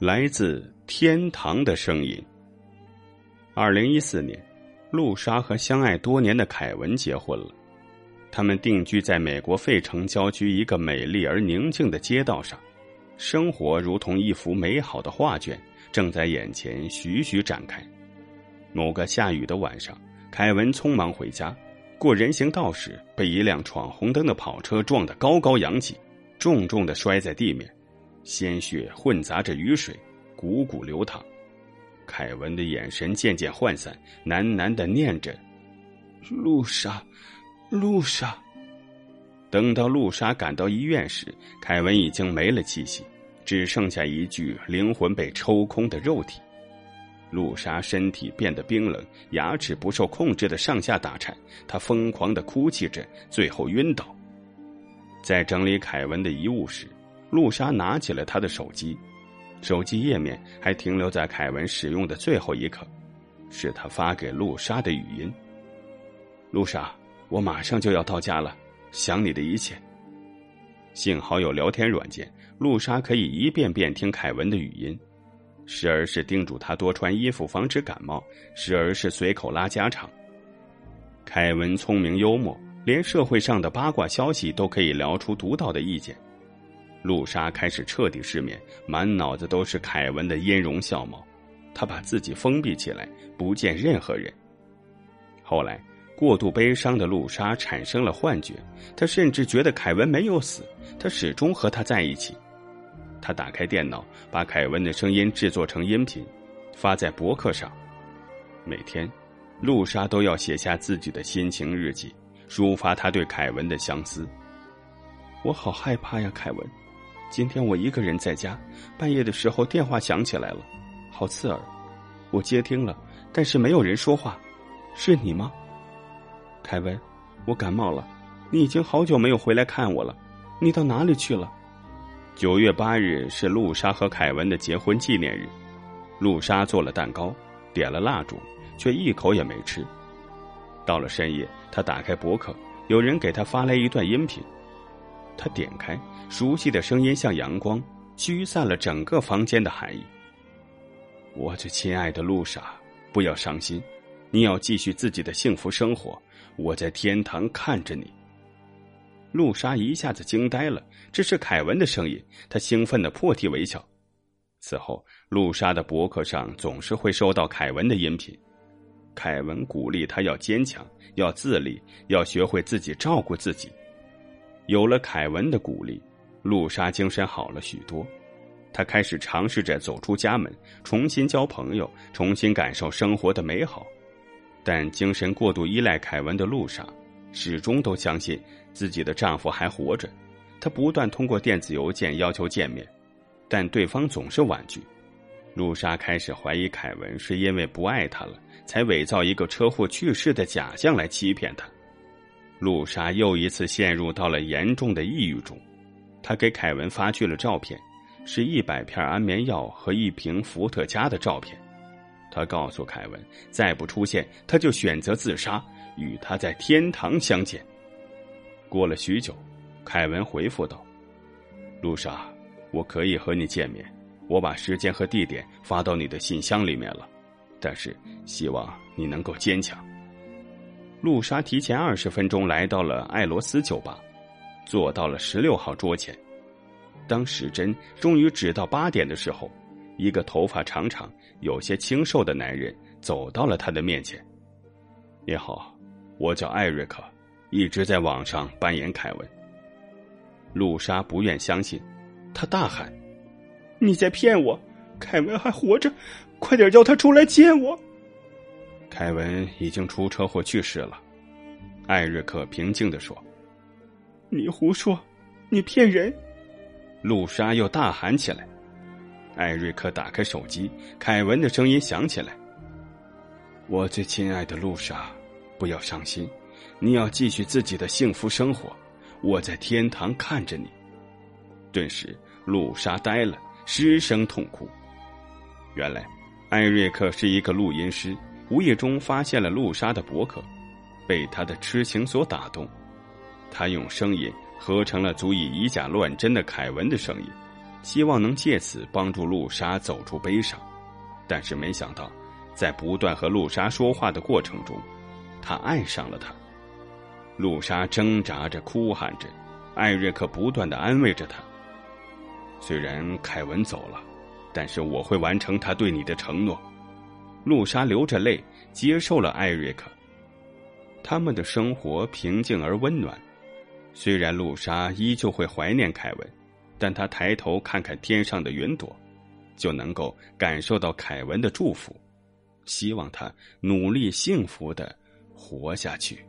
来自天堂的声音。二零一四年，露莎和相爱多年的凯文结婚了。他们定居在美国费城郊区一个美丽而宁静的街道上，生活如同一幅美好的画卷，正在眼前徐徐展开。某个下雨的晚上，凯文匆忙回家，过人行道时被一辆闯红灯的跑车撞得高高扬起，重重的摔在地面。鲜血混杂着雨水，汩汩流淌。凯文的眼神渐渐涣散，喃喃的念着：“露莎，露莎。”等到露莎赶到医院时，凯文已经没了气息，只剩下一具灵魂被抽空的肉体。露莎身体变得冰冷，牙齿不受控制的上下打颤，她疯狂的哭泣着，最后晕倒。在整理凯文的遗物时。露莎拿起了他的手机，手机页面还停留在凯文使用的最后一刻，是他发给露莎的语音。露莎，我马上就要到家了，想你的一切。幸好有聊天软件，露莎可以一遍遍听凯文的语音，时而是叮嘱他多穿衣服防止感冒，时而是随口拉家常。凯文聪明幽默，连社会上的八卦消息都可以聊出独到的意见。露莎开始彻底失眠，满脑子都是凯文的音容笑貌。她把自己封闭起来，不见任何人。后来，过度悲伤的露莎产生了幻觉，她甚至觉得凯文没有死，他始终和她在一起。她打开电脑，把凯文的声音制作成音频，发在博客上。每天，露莎都要写下自己的心情日记，抒发她对凯文的相思。我好害怕呀，凯文。今天我一个人在家，半夜的时候电话响起来了，好刺耳。我接听了，但是没有人说话，是你吗？凯文，我感冒了，你已经好久没有回来看我了，你到哪里去了？九月八日是露莎和凯文的结婚纪念日，露莎做了蛋糕，点了蜡烛，却一口也没吃。到了深夜，他打开博客，有人给他发来一段音频。他点开，熟悉的声音像阳光，驱散了整个房间的寒意。我最亲爱的露莎，不要伤心，你要继续自己的幸福生活。我在天堂看着你。露莎一下子惊呆了，这是凯文的声音，她兴奋的破涕为笑。此后，露莎的博客上总是会收到凯文的音频，凯文鼓励她要坚强，要自立，要学会自己照顾自己。有了凯文的鼓励，露莎精神好了许多。她开始尝试着走出家门，重新交朋友，重新感受生活的美好。但精神过度依赖凯文的露莎，始终都相信自己的丈夫还活着。她不断通过电子邮件要求见面，但对方总是婉拒。露莎开始怀疑凯文是因为不爱她了，才伪造一个车祸去世的假象来欺骗她。露莎又一次陷入到了严重的抑郁中，她给凯文发去了照片，是一百片安眠药和一瓶伏特加的照片。她告诉凯文，再不出现，他就选择自杀，与他在天堂相见。过了许久，凯文回复道：“露莎，我可以和你见面，我把时间和地点发到你的信箱里面了，但是希望你能够坚强。”露莎提前二十分钟来到了艾罗斯酒吧，坐到了十六号桌前。当时针终于指到八点的时候，一个头发长长、有些清瘦的男人走到了他的面前。“你好，我叫艾瑞克，一直在网上扮演凯文。”露莎不愿相信，他大喊：“你在骗我！凯文还活着，快点叫他出来见我！”凯文已经出车祸去世了，艾瑞克平静的说：“你胡说，你骗人！”露莎又大喊起来。艾瑞克打开手机，凯文的声音响起来：“我最亲爱的露莎，不要伤心，你要继续自己的幸福生活。我在天堂看着你。”顿时，露莎呆了，失声痛哭。原来，艾瑞克是一个录音师。无意中发现了露莎的博客，被她的痴情所打动，他用声音合成了足以以假乱真的凯文的声音，希望能借此帮助露莎走出悲伤。但是没想到，在不断和露莎说话的过程中，他爱上了她。露莎挣扎着，哭喊着，艾瑞克不断的安慰着她。虽然凯文走了，但是我会完成他对你的承诺。露莎流着泪接受了艾瑞克。他们的生活平静而温暖。虽然露莎依旧会怀念凯文，但她抬头看看天上的云朵，就能够感受到凯文的祝福，希望他努力幸福的活下去。